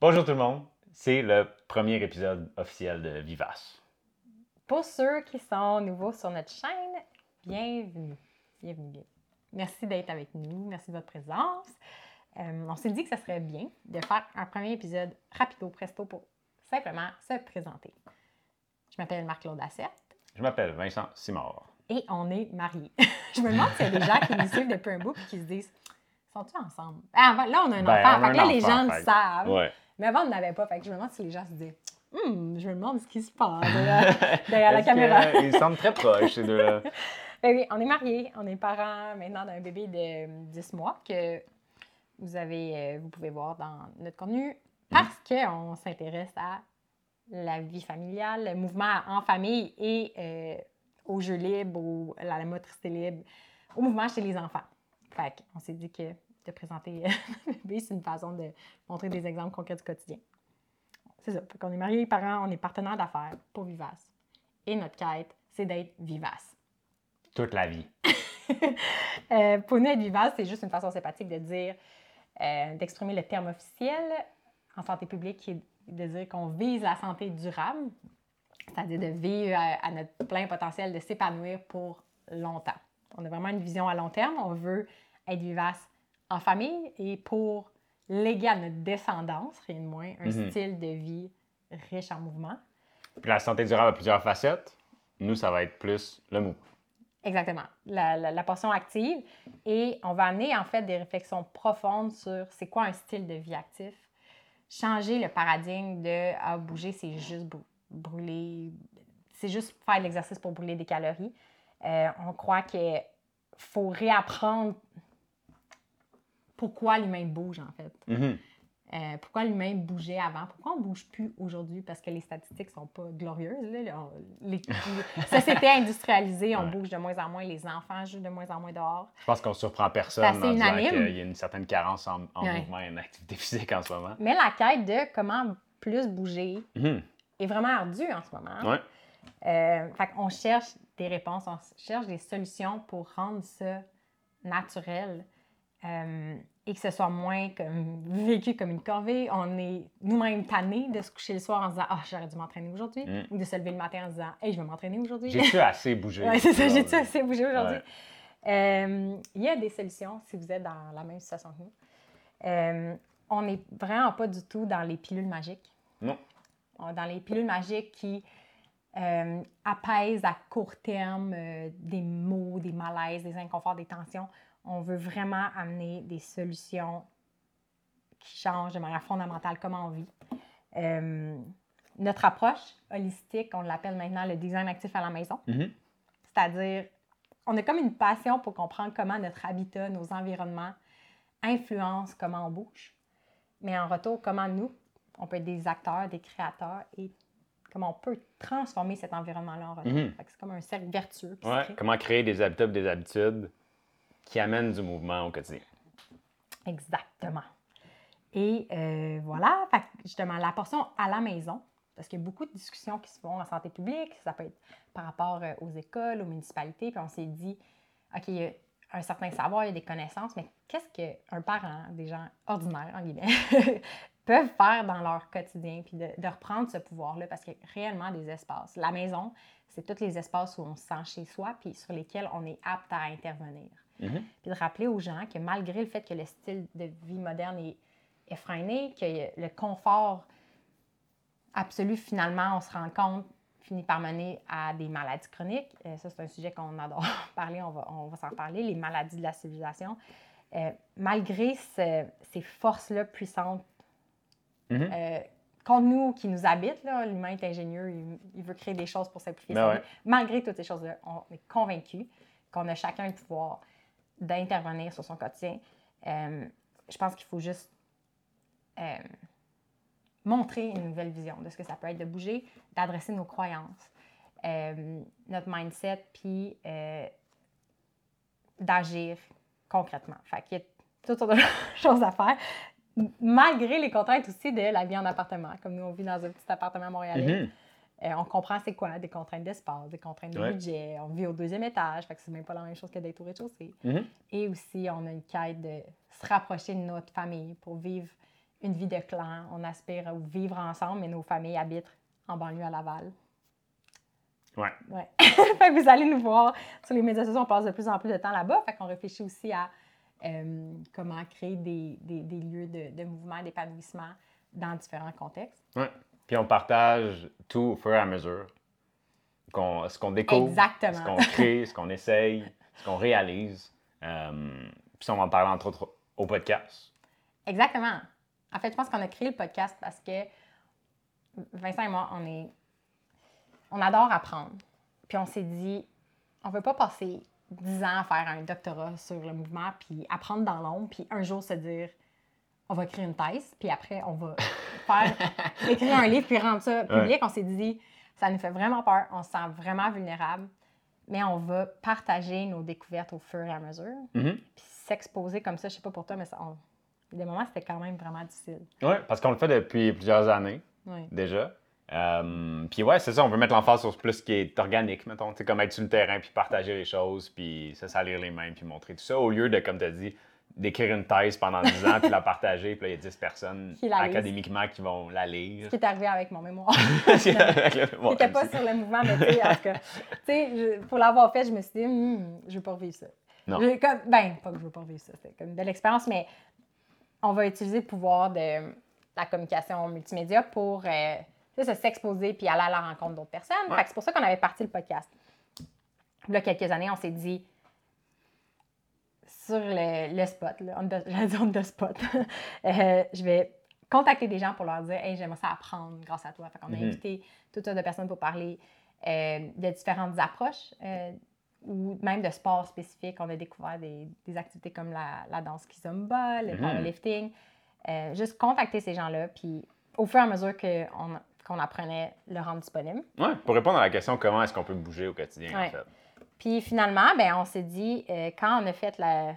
Bonjour tout le monde, c'est le premier épisode officiel de Vivace. Pour ceux qui sont nouveaux sur notre chaîne, bienvenue. Bienvenue. bien. Merci d'être avec nous, merci de votre présence. Euh, on s'est dit que ça serait bien de faire un premier épisode rapido, presto, pour simplement se présenter. Je m'appelle Marc-Claude Assette Je m'appelle Vincent Simard. et on est mariés. Je me demande s'il y a des gens qui nous suivent depuis un bout et qui se disent Sont-ils ensemble? Ah, ben, Là, on a un Ben, enfant. a un là, les gens le savent. Ouais. Mais avant, on n'avait pas. Fait que je me demande si les gens se disent Hum, je me demande ce qui se passe derrière, derrière la caméra. que- Ils semblent très proches, ces deux-là? Ben oui, on est mariés. On est parents maintenant d'un bébé de 10 mois que vous, avez, euh, vous pouvez voir dans notre contenu parce qu'on s'intéresse à la vie familiale, le mouvement en famille et euh, au jeu libre, ou à la motricité libre, au mouvement chez les enfants. Fait qu'on s'est dit que de présenter le bébé, c'est une façon de montrer des exemples concrets du quotidien. C'est ça. Qu'on est mariés, parents, on est partenaires d'affaires pour Vivace. Et notre quête, c'est d'être vivace. Toute la vie. Euh, pour nous, être vivace, c'est juste une façon sympathique de dire, euh, d'exprimer le terme officiel en santé publique qui est de dire qu'on vise la santé durable, c'est-à-dire de vivre à, à notre plein potentiel, de s'épanouir pour longtemps. On a vraiment une vision à long terme. On veut être vivace en famille et pour léguer à notre descendance, rien de moins, un Mhm. style de vie riche en mouvement. Puis la santé durable a plusieurs facettes. Nous, ça va être plus le mot. Exactement, la, la- la portion active. Et on va amener en fait des réflexions profondes sur c'est quoi un style de vie actif. Changer le paradigme de ah, bouger, c'est juste brû- brûler, c'est juste faire de l'exercice pour brûler des calories. Euh, on croit qu'il faut réapprendre pourquoi l'humain bouge en fait. Mhm. Euh, pourquoi l'humain bougeait avant? Pourquoi on ne bouge plus aujourd'hui? Parce que les statistiques sont pas glorieuses. Là. On- Les, les sociétés industrialisées, on Ouais. bouge de moins en moins, les enfants jouent de moins en moins dehors. Je pense qu'on surprend personne en disant qu'il y a une certaine carence en, en Ouais. mouvement et en activité physique en ce moment. Mais la quête de comment plus bouger Mhm. est vraiment ardue en ce moment. Ouais. Euh, fait qu'on cherche des réponses, on cherche des solutions pour rendre ça naturel euh, et que ce soit moins comme, vécu comme une corvée. On est nous-mêmes tannés de se coucher le soir en se disant Ah, j'aurais dû m'entraîner aujourd'hui. Mm. Ou de se lever le matin en se disant Hey, je vais m'entraîner aujourd'hui. J'ai-tu assez bougé? C'est ça, j'ai-tu aujourd'hui? assez bougé aujourd'hui? Ouais. Euh, il y a des solutions si vous êtes dans la même situation que nous. Euh, on n'est vraiment pas du tout dans les pilules magiques. Non. On est Dans les pilules magiques qui euh, apaisent à court terme euh, des maux, des malaises, des inconforts, des tensions. On veut vraiment amener des solutions qui changent de manière fondamentale comment on vit. Euh, notre approche holistique, on l'appelle maintenant le design actif à la maison. Mhm. C'est-à-dire, on a comme une passion pour comprendre comment notre habitat, nos environnements influencent comment on bouge. Mais en retour, comment nous, on peut être des acteurs, des créateurs et comment on peut transformer cet environnement-là en retour. Mhm. C'est comme un cercle vertueux Ouais. Comment créer des habitats, des habitudes qui amènent du mouvement au quotidien. Exactement. Et euh, voilà, justement, la portion à la maison, parce qu'il y a beaucoup de discussions qui se font en santé publique, ça peut être par rapport euh, aux écoles, aux municipalités, puis on s'est dit, OK, il y a un certain savoir, il y a des connaissances, mais qu'est-ce qu'un parent, des gens ordinaires, en guillemets, peuvent faire dans leur quotidien, puis de, de reprendre ce pouvoir-là, parce qu'il y a réellement des espaces. La maison, c'est tous les espaces où on se sent chez soi, puis sur lesquels on est apte à intervenir Puis de rappeler aux gens que malgré le fait que le style de vie moderne est effréné, que le confort absolu, finalement, on se rend compte, finit par mener à des maladies chroniques. Euh, ça, c'est un sujet qu'on adore parler, on va, on va s'en parler, les maladies de la civilisation. Euh, malgré ce- ces forces-là puissantes euh, contre nous, qui nous habitent, l'humain est ingénieux, il, il veut créer des choses pour simplifier Ben sa ouais. vie. Malgré toutes ces choses-là, on est convaincu qu'on a chacun le pouvoir d'intervenir sur son quotidien. Euh, je pense qu'il faut juste euh, montrer une nouvelle vision de ce que ça peut être de bouger, d'adresser nos croyances, euh, notre mindset, puis d'agir concrètement. Fait qu'il y a toutes sortes de choses à faire, malgré les contraintes aussi de la vie en appartement. Comme nous, on vit dans un petit appartement montréalais. Mhm. Euh, on comprend c'est quoi, des contraintes d'espace, des contraintes de Ouais. budget. On vit au deuxième étage, fait que c'est même pas la même chose que d'être au rez-de-chaussée. Mhm. Et aussi, on a une quête de se rapprocher de notre famille pour vivre une vie de clan. On aspire à vivre ensemble, mais nos familles habitent en banlieue à Laval. Ouais. Ouais. fait que vous allez nous voir sur les médias sociaux, on passe de plus en plus de temps là-bas. Fait qu'on réfléchit aussi à euh, comment créer des, des- des lieux de, de mouvement, d'épanouissement dans différents contextes. Ouais. Puis on partage tout au fur et à mesure. Ce qu'on découvre, Exactement. ce qu'on crée, ce qu'on essaye, ce qu'on réalise. Euh, puis ça, on va en parler entre autres au podcast. Exactement. En fait, je pense qu'on a créé le podcast parce que Vincent et moi, on est. On adore apprendre. Puis on s'est dit, on ne veut pas passer 10 ans à faire un doctorat sur le mouvement, puis apprendre dans l'ombre, puis un jour se dire, on va écrire une thèse, puis après, on va faire, écrire un livre, puis rendre ça public. On s'est dit, ça nous fait vraiment peur, on se sent vraiment vulnérable, mais on va partager nos découvertes au fur et à mesure. Mhm. Puis s'exposer comme ça, je sais pas pour toi, mais ça, on- des moments, c'était quand même vraiment difficile. Oui, parce qu'on le fait depuis plusieurs années Oui. déjà. Euh, puis ouais, c'est ça, on veut mettre l'emphase sur plus ce qui est organique, mettons. Tu comme être sur le terrain, puis partager les choses, puis se salir les mains, puis montrer tout ça, au lieu de, comme tu as dit, d'écrire une thèse pendant 10 ans, puis la partager, puis là, il y a 10 personnes Qui académiquement qui vont la lire. Ce qui est arrivé avec mon mémoire. C'était pas sur le mouvement, mais tu sais, en tout cas, tu sais, je- pour l'avoir fait, je me suis dit, Hmm, je veux pas revivre ça. Non. Je- comme, ben, pas que je veux pas revivre ça, c'était comme une belle expérience, mais on va utiliser le pouvoir de la communication multimédia pour euh, se s'exposer puis aller à la rencontre d'autres personnes. Ouais. C'est pour ça qu'on avait parti le podcast. Il y a quelques années, on s'est dit, sur le, le spot, dire on the spot, euh, je vais contacter des gens pour leur dire Hey, j'aimerais ça apprendre grâce à toi. Fait qu'on a Mhm. invité toutes sortes de personnes pour parler euh, de différentes approches euh, ou même de sports spécifiques. On a découvert des, des activités comme la, la danse kizomba, le Mhm. powerlifting. Euh, juste contacter ces gens-là, puis au fur et à mesure qu'on apprenait, le rendre disponible. Ouais, pour répondre à la question comment est-ce qu'on peut bouger au quotidien, en Ouais. fait? Puis finalement, ben, on s'est dit, euh, quand on a fait la,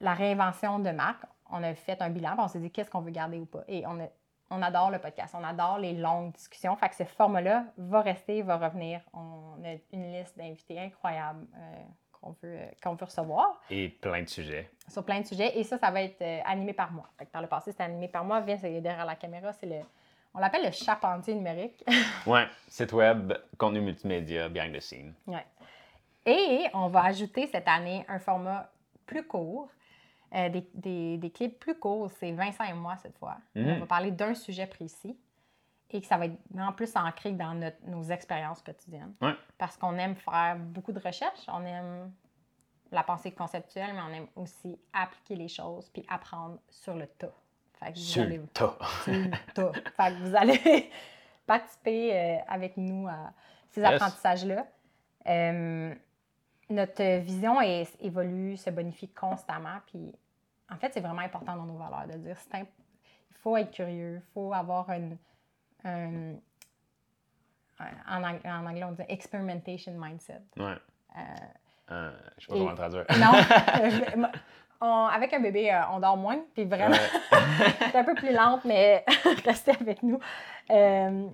la réinvention de marque, on a fait un bilan, puis on s'est dit qu'est-ce qu'on veut garder ou pas? Et on, a- on adore le podcast, on adore les longues discussions. Fait que ce format-là va rester, va revenir. On a une liste d'invités incroyables euh, qu'on veut, euh, qu'on veut recevoir Et plein de sujets. sur plein de sujets. Et ça, ça va être euh, animé par moi. Fait que par le passé, c'était animé par moi. Vince est derrière la caméra, c'est le. On l'appelle le charpentier numérique. Ouais, site web, contenu multimédia, behind the scene. Ouais. Et on va ajouter cette année un format plus court, euh, des, des- des clips plus courts. C'est Vincent et moi cette fois. Mhm. On va parler d'un sujet précis et que ça va être en plus ancré dans notre- nos expériences quotidiennes. Ouais. Parce qu'on aime faire beaucoup de recherches, on aime la pensée conceptuelle, mais on aime aussi appliquer les choses puis apprendre sur le tas. Fait que vous Sur allez- le tas. sur le tas. Fait que vous allez participer euh, avec nous à ces Yes. apprentissages-là. Euh, notre vision est- évolue, se bonifie constamment. Puis, en fait, c'est vraiment important dans nos valeurs de dire c'est il faut être curieux, il faut avoir une. un- en, ang- en anglais, on dit experimentation mindset. Ouais. Euh, Euh, je sais pas Et- comment le traduire. non, on- avec un bébé, euh, on dort moins, puis vraiment, Ouais. c'est un peu plus lente, mais restez avec nous. Euh,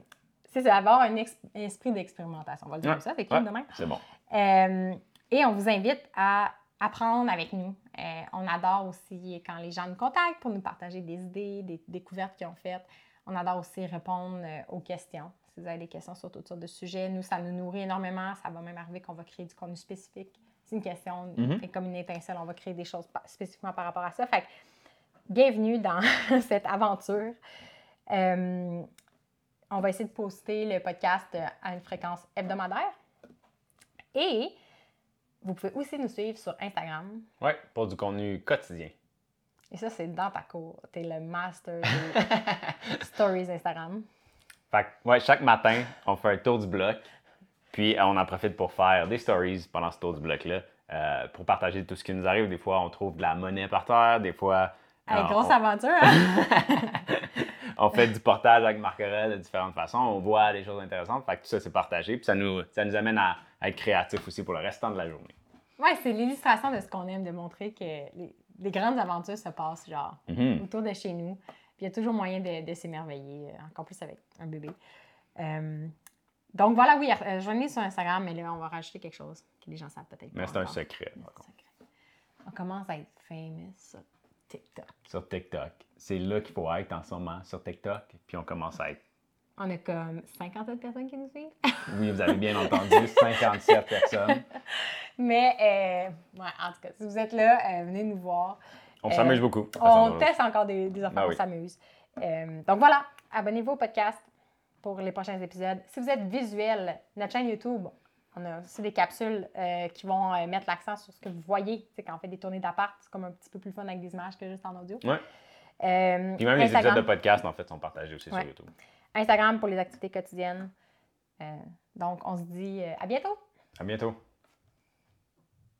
c'est avoir un esprit d'expérimentation, on va le dire Ouais, comme ça, c'est cool de même. C'est bon. Euh, et on vous invite à apprendre avec nous. Euh, on adore aussi quand les gens nous contactent pour nous partager des idées, des découvertes qu'ils ont faites. On adore aussi répondre euh, aux questions. Si vous avez des questions sur toutes sortes de sujets, nous, ça nous nourrit énormément. Ça va même arriver qu'on va créer du contenu spécifique. C'est une question c'est comme une étincelle. On va créer des choses spécifiquement par rapport à ça. Fait que, bienvenue dans cette aventure. Euh, on va essayer de poster le podcast à une fréquence hebdomadaire. Et vous pouvez aussi nous suivre sur Instagram. Ouais, pour du contenu quotidien. Et ça, c'est dans ta cour. Tu es le master des stories Instagram. Fait que, ouais, chaque matin, on fait un tour du bloc, puis on en profite pour faire des stories pendant ce tour du bloc-là, euh, pour partager tout ce qui nous arrive. Des fois, on trouve de la monnaie par terre, des fois, Hey, euh, grosse on, aventure, hein? on fait du portage avec Marc-Aurèle de différentes façons, on voit des choses intéressantes. Fait que tout ça, c'est partagé, puis ça nous, ça nous amène à, à être créatifs aussi pour le restant de la journée. Ouais, c'est l'illustration de ce qu'on aime, de montrer que les, les grandes aventures se passent genre Mhm. autour de chez nous. Puis il y a toujours moyen de, de s'émerveiller, euh, encore plus avec un bébé. Euh, donc voilà, oui, euh, joignez sur Instagram, mais là, on va rajouter quelque chose que les gens savent peut-être pas Mais c'est un secret. On commence à être famous. TikTok. sur TikTok. C'est là qu'il faut être en ce moment, sur TikTok. Puis on commence à être. On a comme 57 personnes qui nous suivent. Oui, vous avez bien entendu, 57 personnes. Mais, euh, ouais, en tout cas, si vous êtes là, euh, venez nous voir. On Euh, s'amuse beaucoup. à On teste encore des, des affaires, Ah on oui. s'amuse. Euh, donc voilà, abonnez-vous au podcast pour les prochains épisodes. Si vous êtes visuel, notre chaîne YouTube, on a aussi des capsules euh, qui vont euh, mettre l'accent sur ce que vous voyez. Sais, quand on fait des tournées d'appart, c'est comme un petit peu plus fun avec des images que juste en audio. Ouais. Euh, Puis même les épisodes de podcast, en fait, sont partagés aussi Ouais. sur YouTube. Instagram pour les activités quotidiennes. Euh, donc, on se dit euh, à bientôt! À bientôt.